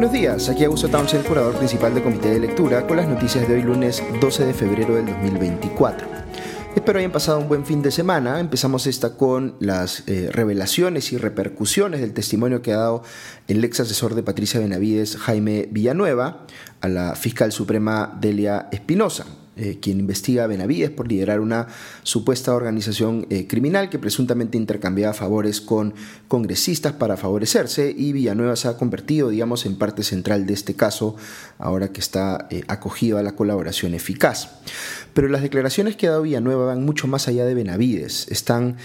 Buenos días, aquí Augusto Townsend, curador principal del Comité de Lectura, con las noticias de hoy lunes 12 de febrero del 2024. Espero hayan pasado un buen fin de semana. Empezamos esta con las eh, revelaciones y repercusiones del testimonio que ha dado el ex asesor de Patricia Benavides, Jaime Villanueva, a la fiscal suprema Delia Espinosa. Eh, quien investiga a Benavides por liderar una supuesta organización eh, criminal que presuntamente intercambiaba favores con congresistas para favorecerse y Villanueva se ha convertido, digamos, en parte central de este caso ahora que está eh, acogido a la colaboración eficaz. Pero las declaraciones que ha dado Villanueva van mucho más allá de Benavides, están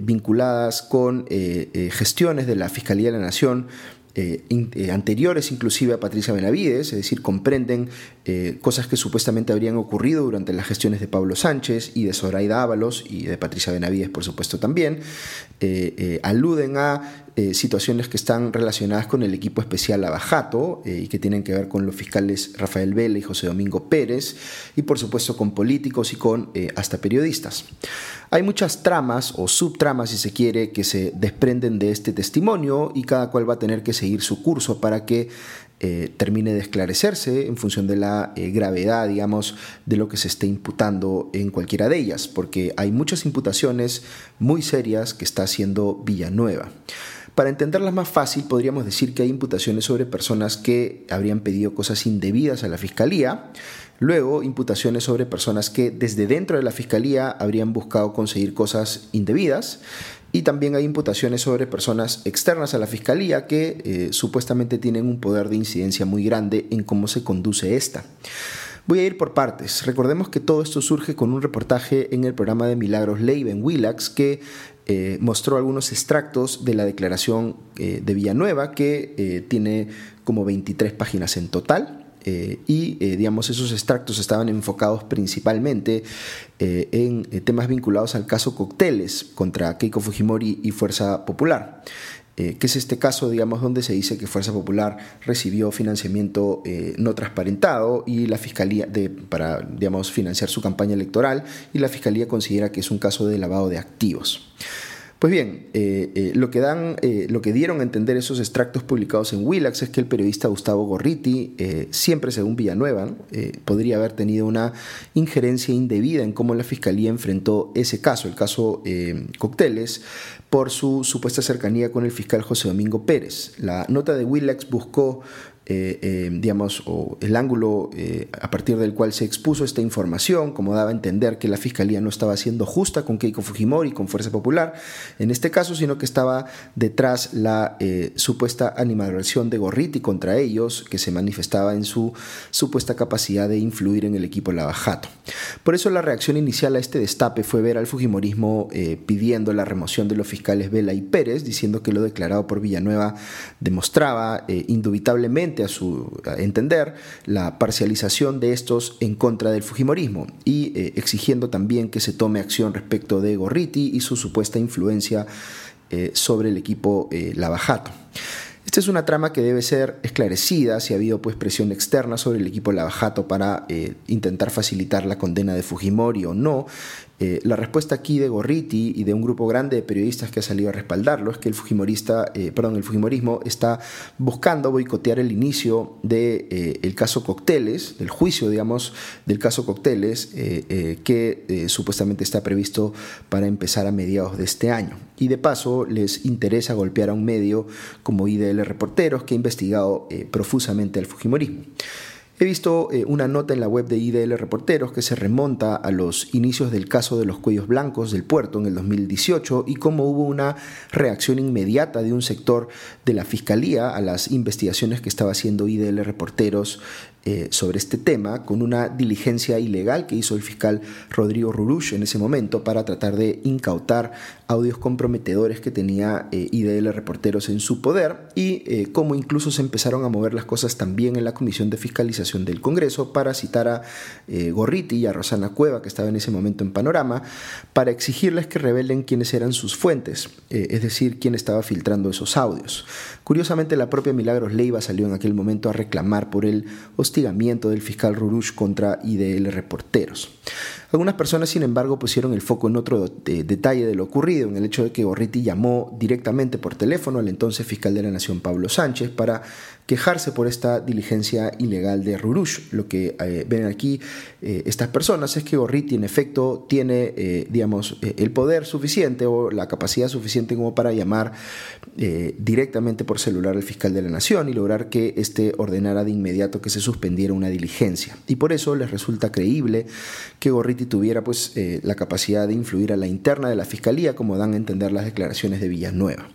vinculadas con gestiones de la Fiscalía de la Nación eh, eh, anteriores inclusive a Patricia Benavides, es decir, comprenden eh, cosas que supuestamente habrían ocurrido durante las gestiones de Pablo Sánchez y de Zoraida Ábalos y de Patricia Benavides, por supuesto, también, aluden a situaciones que están relacionadas con el equipo especial Abajato y que tienen que ver con los fiscales Rafael Vela y José Domingo Pérez y por supuesto con políticos y con hasta periodistas. Hay muchas tramas o subtramas, si se quiere, que se desprenden de este testimonio y cada cual va a tener que seguir su curso para que eh, termine de esclarecerse en función de la eh, gravedad, digamos, de lo que se esté imputando en cualquiera de ellas, porque hay muchas imputaciones muy serias que está haciendo Villanueva. Para entenderlas más fácil, podríamos decir que hay imputaciones sobre personas que habrían pedido cosas indebidas a la Fiscalía, luego imputaciones sobre personas que desde dentro de la Fiscalía habrían buscado conseguir cosas indebidas, y también hay imputaciones sobre personas externas a la Fiscalía que eh, supuestamente tienen un poder de incidencia muy grande en cómo se conduce esta. Voy a ir por partes. Recordemos que todo esto surge con un reportaje en el programa de Milagros Leiva en Willax que eh, mostró algunos extractos de la declaración eh, de Villanueva, que eh, tiene como 23 páginas en total. y digamos esos extractos estaban enfocados principalmente en temas vinculados al caso Cocteles contra Keiko Fujimori y Fuerza Popular. Que es este caso, digamos, donde se dice que Fuerza Popular recibió financiamiento no transparentado y la fiscalía de, para, digamos, financiar su campaña electoral y la fiscalía considera que es un caso de lavado de activos. Pues bien, eh, eh, lo, que dan, eh, lo que dieron a entender esos extractos publicados en Willax es que el periodista Gustavo Gorriti, siempre según Villanueva, podría haber tenido una injerencia indebida en cómo la fiscalía enfrentó ese caso, el caso Cocteles, por su supuesta cercanía con el fiscal José Domingo Pérez. La nota de Willax buscó eh, eh, digamos, el ángulo eh, a partir del cual se expuso esta información, como daba a entender que la Fiscalía no estaba siendo justa con Keiko Fujimori, con Fuerza Popular, en este caso, sino que estaba detrás la supuesta animadversión de Gorriti contra ellos, que se manifestaba en su supuesta capacidad de influir en el equipo Lavajato. Por eso la reacción inicial a este destape fue ver al Fujimorismo pidiendo la remoción de los fiscales Vela y Pérez, diciendo que lo declarado por Villanueva demostraba indubitablemente a su entender la parcialización de estos en contra del Fujimorismo y eh, exigiendo también que se tome acción respecto de Gorriti y su supuesta influencia eh, sobre el equipo eh, Lavajato. Esta es una trama que debe ser esclarecida si ha habido pues presión externa sobre el equipo Lavajato para intentar facilitar la condena de Fujimori o no, eh, la respuesta aquí de Gorriti y de un grupo grande de periodistas que ha salido a respaldarlo es que el Fujimorista, eh, perdón, el Fujimorismo está buscando boicotear el inicio del de, eh, caso Cocteles, del juicio, digamos, del caso Cocteles, que supuestamente está previsto para empezar a mediados de este año. Y de paso les interesa golpear a un medio como IDL Reporteros que ha investigado profusamente al Fujimorismo. He visto eh, una nota en la web de IDL Reporteros que se remonta a los inicios del caso de los cuellos blancos del puerto en el 2018 y cómo hubo una reacción inmediata de un sector de la Fiscalía a las investigaciones que estaba haciendo IDL Reporteros eh, sobre este tema con una diligencia ilegal que hizo el fiscal Rodrigo Rurush en ese momento para tratar de incautar audios comprometedores que tenía eh, IDL reporteros en su poder y eh, cómo incluso se empezaron a mover las cosas también en la Comisión de Fiscalización del Congreso para citar a Gorriti y a Rosana Cueva que estaba en ese momento en Panorama para exigirles que revelen quiénes eran sus fuentes, es decir, quién estaba filtrando esos audios. Curiosamente la propia Milagros Leiva salió en aquel momento a reclamar por el del fiscal Rurush contra IDL Reporteros. Algunas personas, sin embargo, pusieron el foco en otro eh, detalle de lo ocurrido, en el hecho de que Gorriti llamó directamente por teléfono al entonces fiscal de la Nación, Pablo Sánchez, para quejarse por esta diligencia ilegal de Rurush. Lo que eh, ven aquí eh, estas personas es que Gorriti, en efecto, tiene, digamos, el poder suficiente o la capacidad suficiente como para llamar directamente por celular al fiscal de la Nación y lograr que éste ordenara de inmediato que se una diligencia. Y por eso les resulta creíble que Gorriti tuviera pues eh, la capacidad de influir a la interna de la fiscalía, como dan a entender las declaraciones de Villanueva.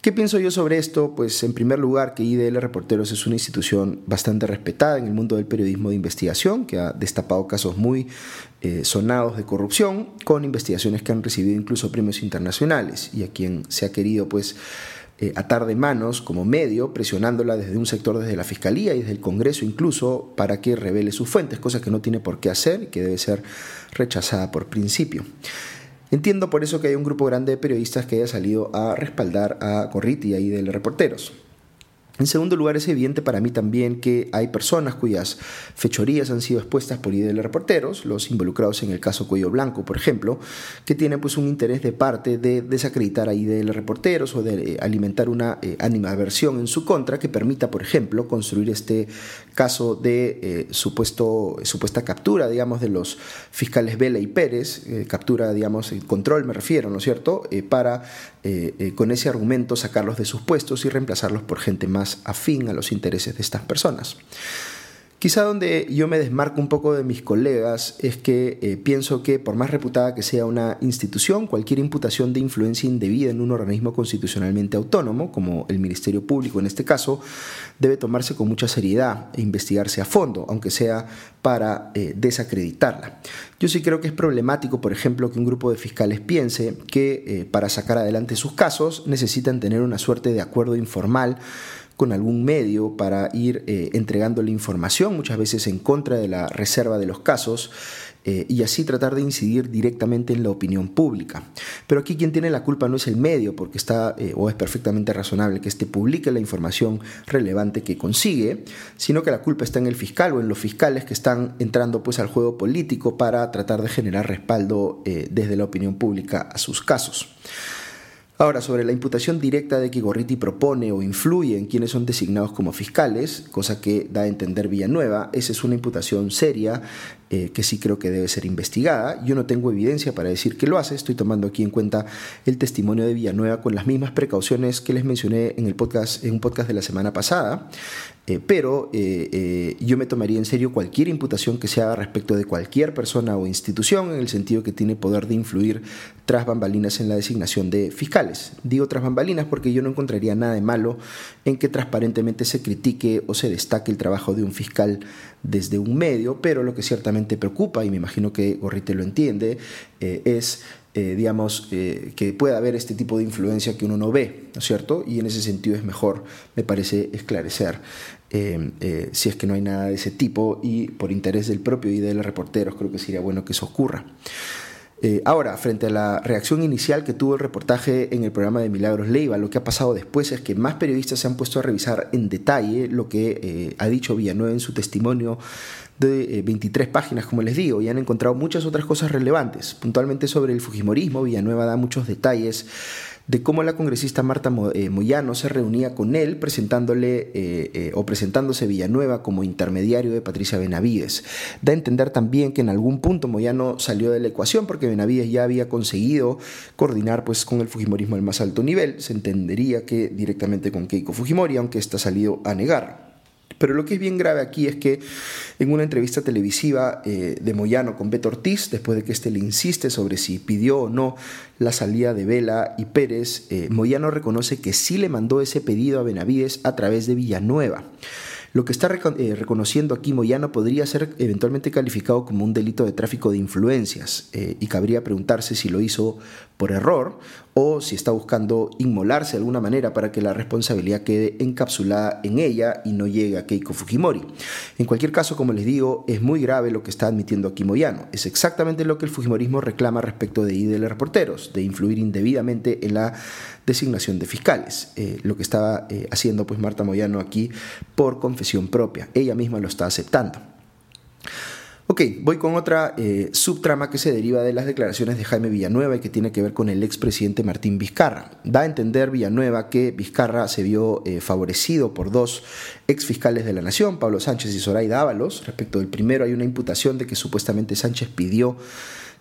¿Qué pienso yo sobre esto? Pues en primer lugar que IDL Reporteros es una institución bastante respetada en el mundo del periodismo de investigación, que ha destapado casos muy eh, sonados de corrupción, con investigaciones que han recibido incluso premios internacionales y a quien se ha querido pues eh, atar de manos como medio, presionándola desde un sector, desde la Fiscalía y desde el Congreso incluso, para que revele sus fuentes, cosa que no tiene por qué hacer y que debe ser rechazada por principio. Entiendo por eso que hay un grupo grande de periodistas que haya salido a respaldar a Corriti y de Reporteros. En segundo lugar, es evidente para mí también que hay personas cuyas fechorías han sido expuestas por IDL reporteros, los involucrados en el caso Cuello Blanco, por ejemplo, que tienen pues un interés de parte de desacreditar a IDL reporteros o de eh, alimentar una eh, animadversión en su contra que permita, por ejemplo, construir este caso de eh, supuesto, supuesta captura, digamos, de los fiscales Vela y Pérez, captura, digamos, el control me refiero, ¿no es cierto?, para con ese argumento sacarlos de sus puestos y reemplazarlos por gente más afín a los intereses de estas personas. Quizá donde yo me desmarco un poco de mis colegas es que eh, pienso que por más reputada que sea una institución, cualquier imputación de influencia indebida en un organismo constitucionalmente autónomo, como el Ministerio Público en este caso, debe tomarse con mucha seriedad e investigarse a fondo, aunque sea para eh, desacreditarla. Yo sí creo que es problemático, por ejemplo, que un grupo de fiscales piense que eh, para sacar adelante sus casos necesitan tener una suerte de acuerdo informal con algún medio para ir eh, entregándole información, muchas veces en contra de la reserva de los casos, eh, y así tratar de incidir directamente en la opinión pública. Pero aquí quien tiene la culpa no es el medio, porque está eh, o es perfectamente razonable que éste publique la información relevante que consigue, sino que la culpa está en el fiscal o en los fiscales que están entrando pues al juego político para tratar de generar respaldo desde la opinión pública a sus casos. Ahora, sobre la imputación directa de que Gorriti propone o influye en quienes son designados como fiscales, cosa que da a entender Villanueva, esa es una imputación seria eh, que sí creo que debe ser investigada. Yo no tengo evidencia para decir que lo hace, estoy tomando aquí en cuenta el testimonio de Villanueva con las mismas precauciones que les mencioné en, el podcast, en un podcast de la semana pasada. Eh, pero eh, yo me tomaría en serio cualquier imputación que se haga respecto de cualquier persona o institución en el sentido que tiene poder de influir tras bambalinas en la designación de fiscales. Digo tras bambalinas porque yo no encontraría nada de malo en que transparentemente se critique o se destaque el trabajo de un fiscal desde un medio, pero lo que ciertamente preocupa, y me imagino que Gorrite lo entiende, es eh, digamos, eh, que pueda haber este tipo de influencia que uno no ve, ¿no es cierto? Y en ese sentido es mejor, me parece, esclarecer eh, si es que no hay nada de ese tipo y por interés del propio y de los reporteros creo que sería bueno que eso ocurra. Ahora, frente a la reacción inicial que tuvo el reportaje en el programa de Milagros Leiva, lo que ha pasado después es que más periodistas se han puesto a revisar en detalle lo que ha dicho Villanueva en su testimonio de 23 eh, páginas, como les digo, y han encontrado muchas otras cosas relevantes. Puntualmente sobre el Fujimorismo, Villanueva da muchos detalles de cómo la congresista Marta eh, Moyano se reunía con él presentándole eh, o presentándose Villanueva como intermediario de Patricia Benavides. Da a entender también que en algún punto Moyano salió de la ecuación porque Benavides ya había conseguido coordinar pues, con el Fujimorismo al más alto nivel. Se entendería que directamente con Keiko Fujimori, aunque está salido a negar. Pero lo que es bien grave aquí es que en una entrevista televisiva eh, de Moyano con Beto Ortiz, después de que éste le insiste sobre si pidió o no la salida de Vela y Pérez, eh, Moyano reconoce que sí le mandó ese pedido a Benavides a través de Villanueva. Lo que está eh, reconociendo aquí Moyano podría ser eventualmente calificado como un delito de tráfico de influencias y cabría preguntarse si lo hizo por error o si está buscando inmolarse de alguna manera para que la responsabilidad quede encapsulada en ella y no llegue a Keiko Fujimori. En cualquier caso, como les digo, es muy grave lo que está admitiendo aquí Moyano. Es exactamente lo que el Fujimorismo reclama respecto de IDL reporteros, de influir indebidamente en la designación de fiscales. Eh, lo que estaba eh, haciendo pues Marta Moyano aquí por confesión propia. Ella misma lo está aceptando. Ok, voy con otra eh, subtrama que se deriva de las declaraciones de Jaime Villanueva y que tiene que ver con el expresidente Martín Vizcarra. Da a entender Villanueva que Vizcarra se vio favorecido por dos exfiscales de la Nación, Pablo Sánchez y Zoraida Ábalos. Respecto del primero hay una imputación de que supuestamente Sánchez pidió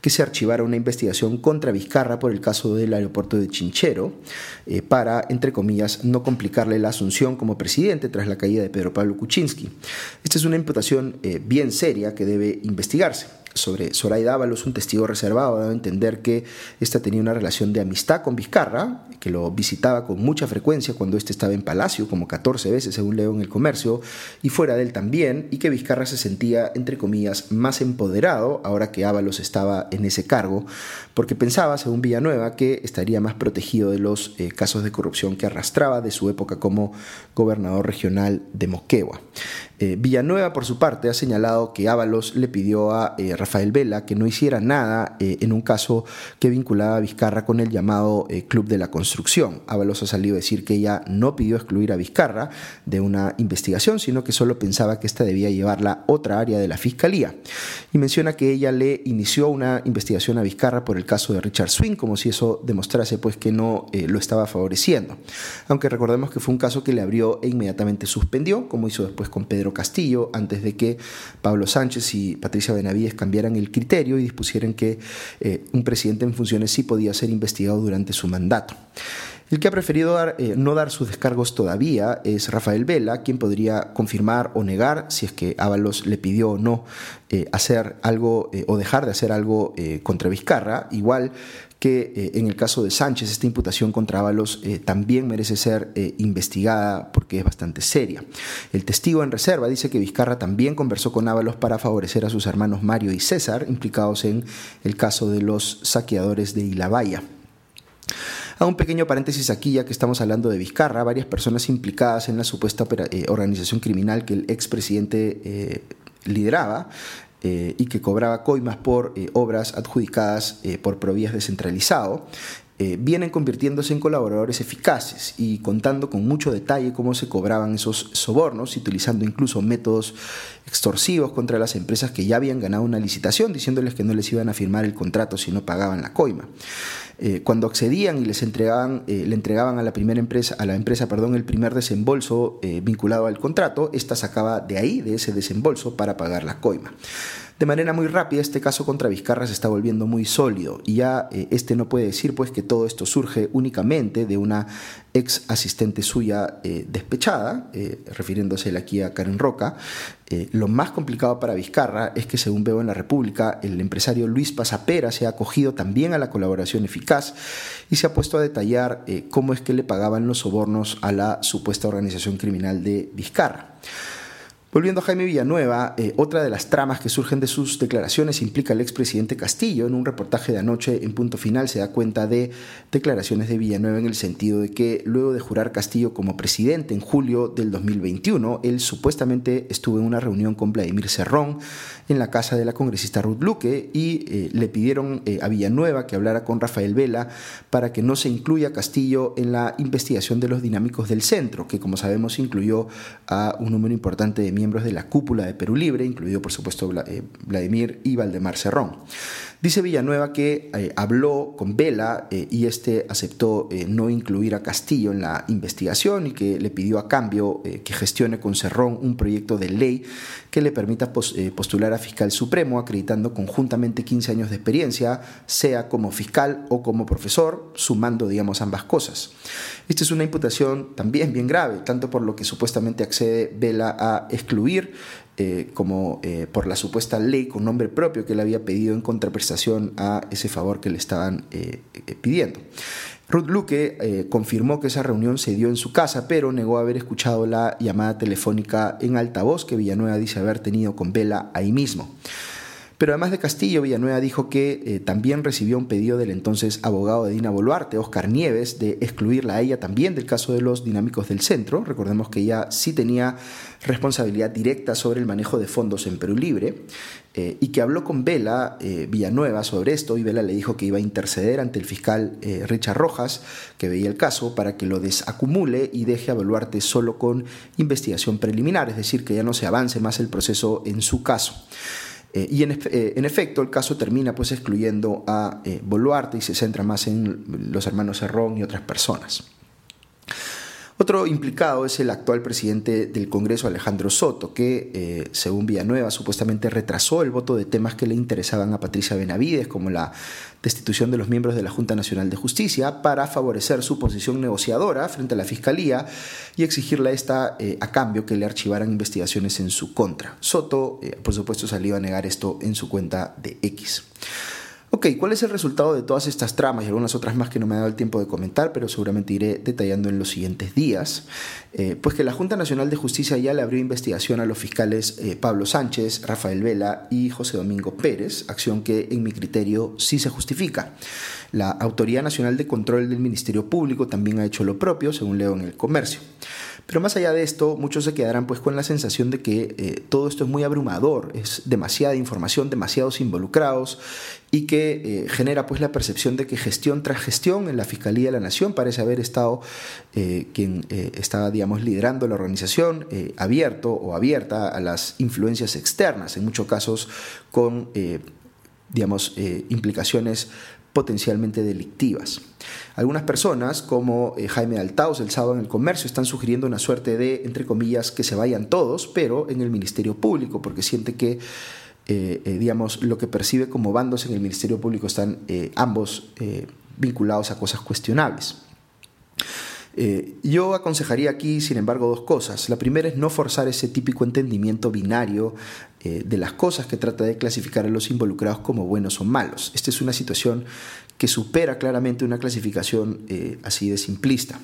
que se archivara una investigación contra Vizcarra por el caso del aeropuerto de Chinchero eh, para, entre comillas, no complicarle la asunción como presidente tras la caída de Pedro Pablo Kuczynski. Esta es una imputación eh, bien seria que debe investigarse sobre Zoraida Ábalos, un testigo reservado, dado a entender que ésta tenía una relación de amistad con Vizcarra, que lo visitaba con mucha frecuencia cuando éste estaba en Palacio, como 14 veces según leo en el comercio, y fuera de él también, y que Vizcarra se sentía, entre comillas, más empoderado ahora que Ábalos estaba en ese cargo, porque pensaba, según Villanueva, que estaría más protegido de los eh, casos de corrupción que arrastraba de su época como gobernador regional de Moquegua. Eh, Villanueva, por su parte, ha señalado que Ábalos le pidió a eh, Vela que no hiciera nada eh, en un caso que vinculaba a Vizcarra con el llamado Club de la Construcción. Ábalos ha salido a decir que ella no pidió excluir a Vizcarra de una investigación, sino que solo pensaba que esta debía llevarla otra área de la Fiscalía. Y menciona que ella le inició una investigación a Vizcarra por el caso de Richard Swing, como si eso demostrase pues que no lo estaba favoreciendo. Aunque recordemos que fue un caso que le abrió e inmediatamente suspendió, como hizo después con Pedro Castillo antes de que Pablo Sánchez y Patricia Benavides cambiaran el criterio y dispusieran que eh, un presidente en funciones sí podía ser investigado durante su mandato. El que ha preferido eh, no dar sus descargos todavía es Rafael Vela, quien podría confirmar o negar si es que Ábalos le pidió o no eh, hacer algo o dejar de hacer algo contra Vizcarra. Igual que eh, en el caso de Sánchez esta imputación contra Ábalos eh, también merece ser eh, investigada porque es bastante seria. El testigo en reserva dice que Vizcarra también conversó con Ábalos para favorecer a sus hermanos Mario y César, implicados en el caso de los saqueadores de Ilabaya. A un pequeño paréntesis aquí, ya que estamos hablando de Vizcarra, varias personas implicadas en la supuesta organización criminal que el expresidente lideraba eh, y que cobraba coimas por eh, obras adjudicadas eh, por Provías descentralizado, vienen convirtiéndose en colaboradores eficaces y contando con mucho detalle cómo se cobraban esos sobornos, utilizando incluso métodos extorsivos contra las empresas que ya habían ganado una licitación, diciéndoles que no les iban a firmar el contrato si no pagaban la coima. Eh, cuando accedían y les entregaban, eh, le entregaban a la primera empresa, a la empresa, perdón, el primer desembolso eh, vinculado al contrato, esta sacaba de ahí, de ese desembolso, para pagar la coima. De manera muy rápida, este caso contra Vizcarra se está volviendo muy sólido y ya este no puede decir pues que todo esto surge únicamente de una ex asistente suya despechada, refiriéndose aquí a Karen Roca, eh, lo más complicado para Vizcarra es que, según veo en la República, el empresario Luis Pasapera se ha acogido también a la colaboración eficaz y se ha puesto a detallar eh, cómo es que le pagaban los sobornos a la supuesta organización criminal de Vizcarra. Volviendo a Jaime Villanueva, eh, otra de las tramas que surgen de sus declaraciones implica al expresidente Castillo. En un reportaje de anoche en punto final se da cuenta de declaraciones de Villanueva en el sentido de que luego de jurar Castillo como presidente en julio del 2021, él supuestamente estuvo en una reunión con Vladimir Cerrón en la casa de la congresista Ruth Luque y eh, le pidieron eh, a Villanueva que hablara con Rafael Vela para que no se incluya Castillo en la investigación de los dinámicos del centro, que como sabemos incluyó a un número importante de miembros de la cúpula de Perú Libre, incluido por supuesto eh, Vladimir y Valdemar Cerrón. Dice Villanueva que eh, habló con Vela eh, y este aceptó no incluir a Castillo en la investigación y que le pidió a cambio que gestione con Cerrón un proyecto de ley que le permita postular a fiscal supremo, acreditando conjuntamente 15 años de experiencia, sea como fiscal o como profesor, sumando, digamos, ambas cosas. Esta es una imputación también bien grave, tanto por lo que supuestamente accede Vela a excluir eh, como eh, por la supuesta ley con nombre propio que le había pedido en contraprestación a ese favor que le estaban eh, pidiendo. Ruth Luque confirmó que esa reunión se dio en su casa, pero negó haber escuchado la llamada telefónica en altavoz que Villanueva dice haber tenido con Vela ahí mismo. Pero además de Castillo, Villanueva dijo que eh, también recibió un pedido del entonces abogado de Dina Boluarte, Oscar Nieves, de excluirla a ella también del caso de los dinámicos del centro. Recordemos que ella sí tenía responsabilidad directa sobre el manejo de fondos en Perú Libre eh, y que habló con Vela eh, Villanueva sobre esto y Vela le dijo que iba a interceder ante el fiscal Richard Rojas, que veía el caso, para que lo desacumule y deje a Boluarte solo con investigación preliminar, es decir, que ya no se avance más el proceso en su caso. Y en, en, efecto, el caso termina pues excluyendo a Boluarte y se centra más en los hermanos Herrón y otras personas. Otro implicado es el actual presidente del Congreso, Alejandro Soto, que, eh, según Villanueva, supuestamente retrasó el voto de temas que le interesaban a Patricia Benavides, como la destitución de los miembros de la Junta Nacional de Justicia, para favorecer su posición negociadora frente a la Fiscalía y exigirle a esta, eh, a cambio, que le archivaran investigaciones en su contra. Soto, eh, por supuesto, salió a negar esto en su cuenta de X. Ok, ¿cuál es el resultado de todas estas tramas y algunas otras más que no me ha dado el tiempo de comentar, pero seguramente iré detallando en los siguientes días? Eh, pues que la Junta Nacional de Justicia ya le abrió investigación a los fiscales eh, Pablo Sánchez, Rafael Vela y José Domingo Pérez, acción que en mi criterio sí se justifica. La Autoridad Nacional de Control del Ministerio Público también ha hecho lo propio, según leo en el comercio. Pero más allá de esto, muchos se quedarán pues con la sensación de que eh, todo esto es muy abrumador, es demasiada información, demasiados involucrados y que eh, genera pues la percepción de que gestión tras gestión en la Fiscalía de la Nación parece haber estado eh, quien estaba digamos liderando la organización abierto o abierta a las influencias externas, en muchos casos con digamos implicaciones potencialmente delictivas. Algunas personas, como eh, Jaime Altaos el sábado en el comercio, están sugiriendo una suerte de, entre comillas, que se vayan todos, pero en el Ministerio Público, porque siente que, eh, eh, digamos, lo que percibe como bandos en el Ministerio Público están ambos vinculados a cosas cuestionables. Yo aconsejaría aquí, sin embargo, dos cosas. La primera es no forzar ese típico entendimiento binario de las cosas que trata de clasificar a los involucrados como buenos o malos. Esta es una situación que supera claramente una clasificación eh, así de simplista.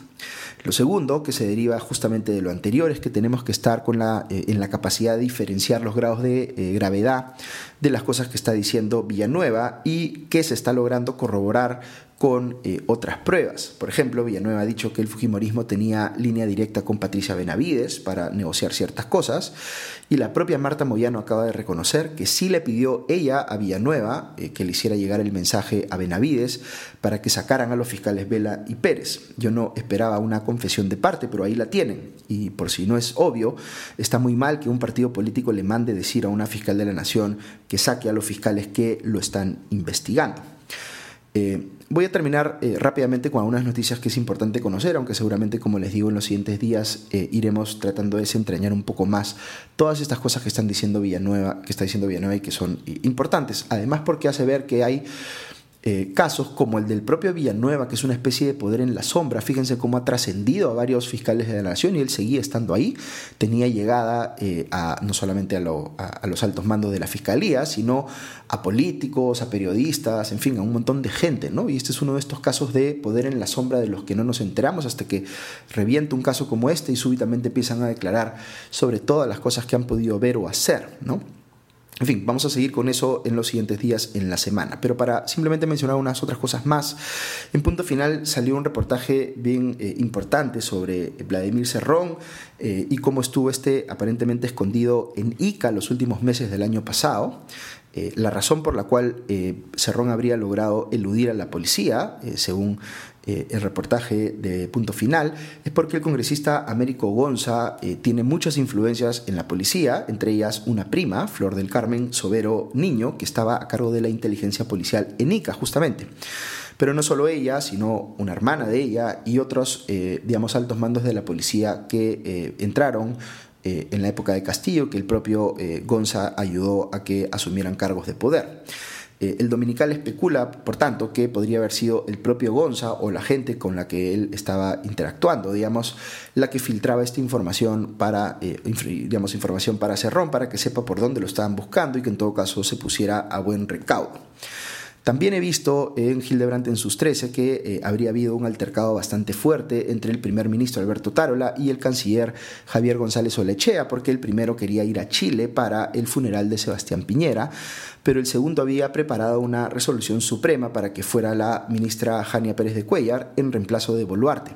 Lo segundo, que se deriva justamente de lo anterior, es que tenemos que estar con la, eh, en la capacidad de diferenciar los grados de eh, gravedad de las cosas que está diciendo Villanueva y que se está logrando corroborar con eh, otras pruebas. Por ejemplo, Villanueva ha dicho que el Fujimorismo tenía línea directa con Patricia Benavides para negociar ciertas cosas y la propia Marta Moyano acaba de reconocer que sí le pidió ella a Villanueva eh, que le hiciera llegar el mensaje a Benavides para que sacaran a los fiscales Vela y Pérez. Yo no esperaba una confesión de parte, pero ahí la tienen. Y por si no es obvio, está muy mal que un partido político le mande decir a una fiscal de la nación que saque a los fiscales que lo están investigando. Eh, voy a terminar eh, rápidamente con algunas noticias que es importante conocer, aunque seguramente, como les digo, en los siguientes días eh, iremos tratando de desentrañar un poco más todas estas cosas que están diciendo Villanueva, que está diciendo Villanueva y que son importantes. Además, porque hace ver que hay eh, casos como el del propio Villanueva, que es una especie de poder en la sombra. Fíjense cómo ha trascendido a varios fiscales de la nación y él seguía estando ahí. Tenía llegada eh, a, no solamente a, los altos mandos de la fiscalía, sino a políticos, a periodistas, en fin, a un montón de gente. ¿no? Y este es uno de estos casos de poder en la sombra de los que no nos enteramos hasta que revienta un caso como este y súbitamente empiezan a declarar sobre todas las cosas que han podido ver o hacer. ¿no? En fin, vamos a seguir con eso en los siguientes días en la semana. Pero para simplemente mencionar unas otras cosas más, en punto final salió un reportaje bien eh, importante sobre Vladimir Cerrón eh, y cómo estuvo este aparentemente escondido en Ica los últimos meses del año pasado. Eh, la razón por la cual Cerrón habría logrado eludir a la policía, según eh, el reportaje de Punto Final es porque el congresista Américo Gonza eh, tiene muchas influencias en la policía, entre ellas una prima, Flor del Carmen Sobero Niño, que estaba a cargo de la inteligencia policial en ICA, justamente. Pero no solo ella, sino una hermana de ella y otros, eh, digamos, altos mandos de la policía que entraron en la época de Castillo, que el propio Gonza ayudó a que asumieran cargos de poder. Eh, el dominical especula, por tanto, que podría haber sido el propio Gonza o la gente con la que él estaba interactuando, digamos, la que filtraba esta información para, eh, digamos, información para Cerrón, para que sepa por dónde lo estaban buscando y que en todo caso se pusiera a buen recaudo. También he visto en Hildebrandt en sus 13 que eh, habría habido un altercado bastante fuerte entre el primer ministro Alberto Tarola y el canciller Javier González Olechea, porque el primero quería ir a Chile para el funeral de Sebastián Piñera, pero el segundo había preparado una resolución suprema para que fuera la ministra Jania Pérez de Cuellar en reemplazo de Boluarte.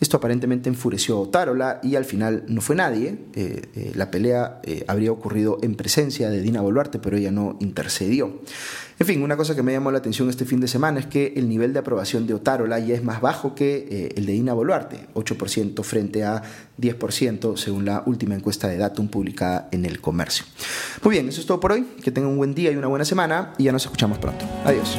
Esto aparentemente enfureció a Tarola y al final no fue nadie. Eh, eh, la pelea habría ocurrido en presencia de Dina Boluarte, pero ella no intercedió. En fin, una cosa que me llamó la atención este fin de semana es que el nivel de aprobación de Otárola ya es más bajo que eh, el de Dina Boluarte, 8% frente a 10% según la última encuesta de Datum publicada en el comercio. Muy bien, eso es todo por hoy. Que tengan un buen día y una buena semana y ya nos escuchamos pronto. Adiós.